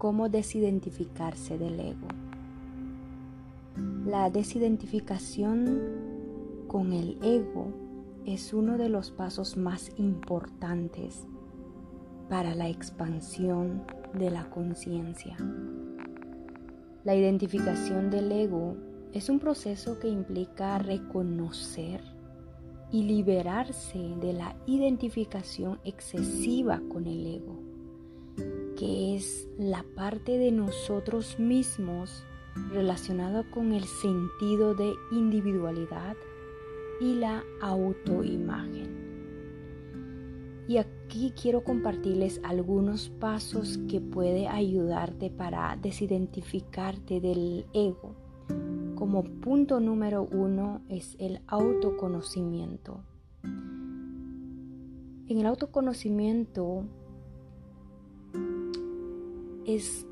cómo desidentificarse del ego. La desidentificación con el ego es uno de los pasos más importantes para la expansión de la conciencia. La identificación del ego es un proceso que implica reconocer y liberarse de la identificación excesiva con el ego, que es la parte de nosotros mismos relacionada con el sentido de individualidad y la autoimagen. Y aquí quiero compartirles algunos pasos que puede ayudarte para desidentificarte del ego como punto número uno es el autoconocimiento. En el autoconocimiento es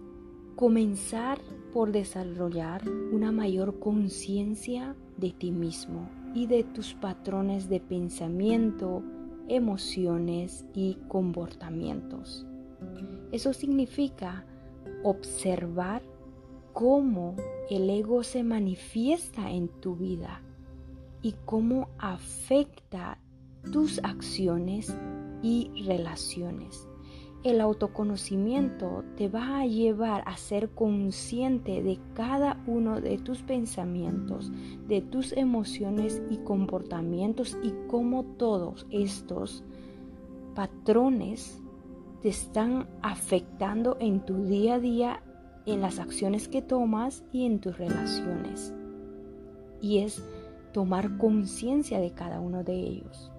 comenzar por desarrollar una mayor conciencia de ti mismo y de tus patrones de pensamiento, emociones y comportamientos. Eso significa observar cómo el ego se manifiesta en tu vida y cómo afecta tus acciones y relaciones. El autoconocimiento te va a llevar a ser consciente de cada uno de tus pensamientos, de tus emociones y comportamientos y cómo todos estos patrones te están afectando en tu día a día en las acciones que tomas y en tus relaciones. Y es tomar conciencia de cada uno de ellos.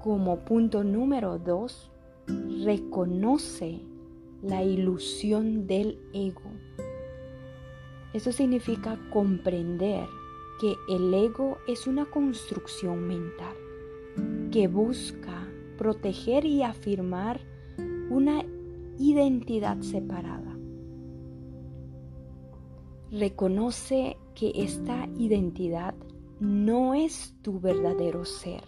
Como punto número dos, reconoce la ilusión del ego. Eso significa comprender que el ego es una construcción mental que busca proteger y afirmar una identidad separada. Reconoce que esta identidad no es tu verdadero ser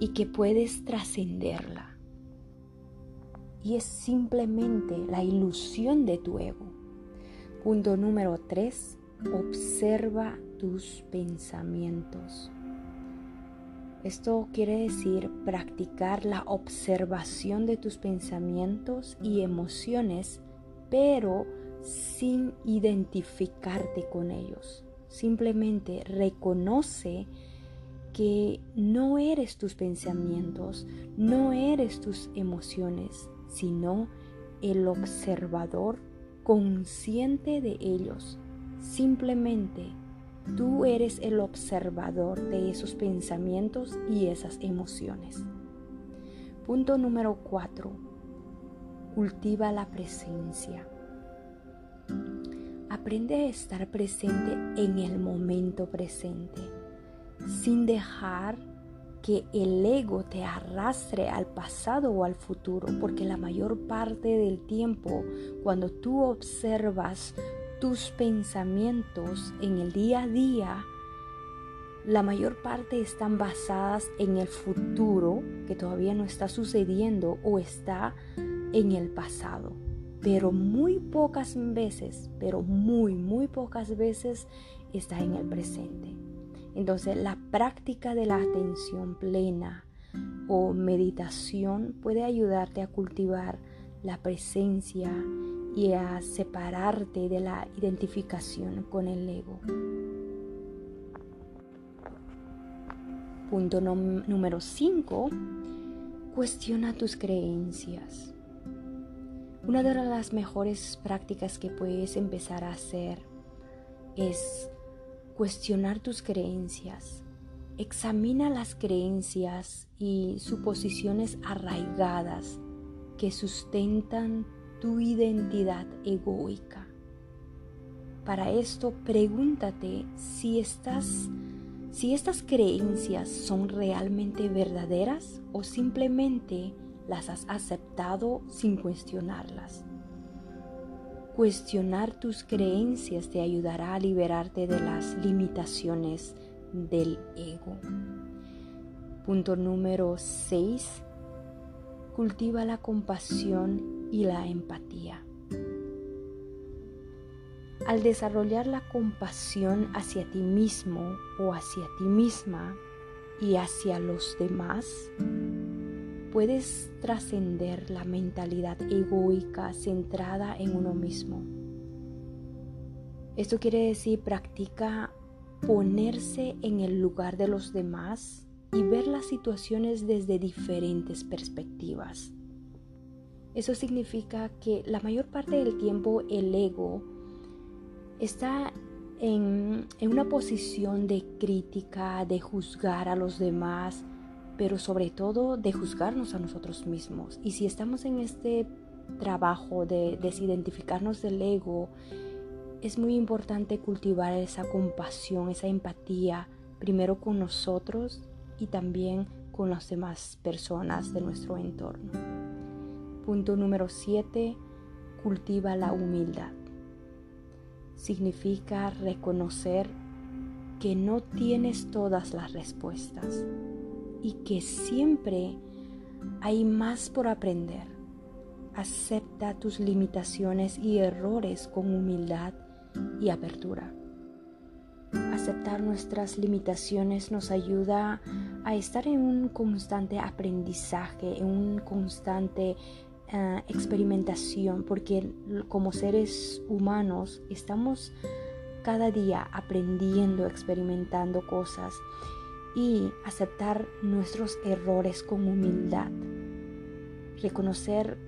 y que puedes trascenderla. Y es simplemente la ilusión de tu ego. Punto número 3. Observa tus pensamientos. Esto quiere decir practicar la observación de tus pensamientos y emociones, pero sin identificarte con ellos. Simplemente reconoce que no eres tus pensamientos, no eres tus emociones, sino el observador consciente de ellos. Simplemente tú eres el observador de esos pensamientos y esas emociones. Punto número 4. Cultiva la presencia. Aprende a estar presente en el momento presente, sin dejar que el ego te arrastre al pasado o al futuro, porque la mayor parte del tiempo, cuando tú observas tus pensamientos en el día a día, la mayor parte están basadas en el futuro que todavía no está sucediendo o está en el pasado pero muy pocas veces, pero muy, muy pocas veces está en el presente. Entonces la práctica de la atención plena o meditación puede ayudarte a cultivar la presencia y a separarte de la identificación con el ego. Punto número 5. Cuestiona tus creencias. Una de las mejores prácticas que puedes empezar a hacer es cuestionar tus creencias. Examina las creencias y suposiciones arraigadas que sustentan tu identidad egoica. Para esto, pregúntate si estas, si estas creencias son realmente verdaderas o simplemente las has aceptado sin cuestionarlas. Cuestionar tus creencias te ayudará a liberarte de las limitaciones del ego. Punto número 6. Cultiva la compasión y la empatía. Al desarrollar la compasión hacia ti mismo o hacia ti misma y hacia los demás, puedes trascender la mentalidad egoica centrada en uno mismo. Esto quiere decir practica ponerse en el lugar de los demás y ver las situaciones desde diferentes perspectivas. Eso significa que la mayor parte del tiempo el ego está en, en, una posición de crítica, de juzgar a los demás, pero sobre todo de juzgarnos a nosotros mismos. Y si estamos en este trabajo de desidentificarnos del ego, es muy importante cultivar esa compasión, esa empatía, primero con nosotros y también con las demás personas de nuestro entorno. Punto número 7. Cultiva la humildad. Significa reconocer que no tienes todas las respuestas y que siempre hay más por aprender. Acepta tus limitaciones y errores con humildad y apertura. Aceptar nuestras limitaciones nos ayuda a estar en un constante aprendizaje, en un constante eh, experimentación, porque como seres humanos estamos cada día aprendiendo, experimentando cosas y aceptar nuestros errores con humildad. Reconocer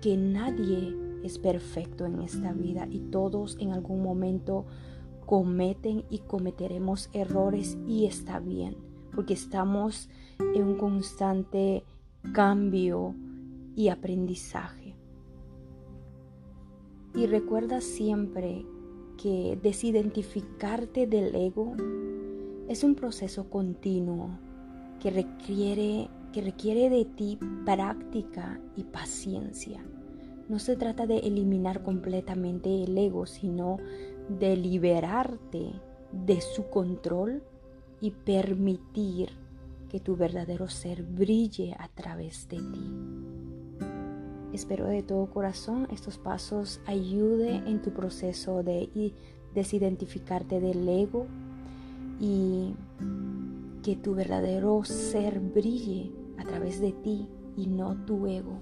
que nadie es perfecto en esta vida y todos en algún momento cometen y cometeremos errores y está bien, porque estamos en un constante cambio y aprendizaje. Y recuerda siempre que desidentificarte del ego es un proceso continuo que requiere, que requiere de ti práctica y paciencia. No se trata de eliminar completamente el ego, sino de liberarte de su control y permitir que tu verdadero ser brille a través de ti. Espero de todo corazón estos pasos ayude en tu proceso de desidentificarte del ego y que tu verdadero ser brille a través de ti y no tu ego.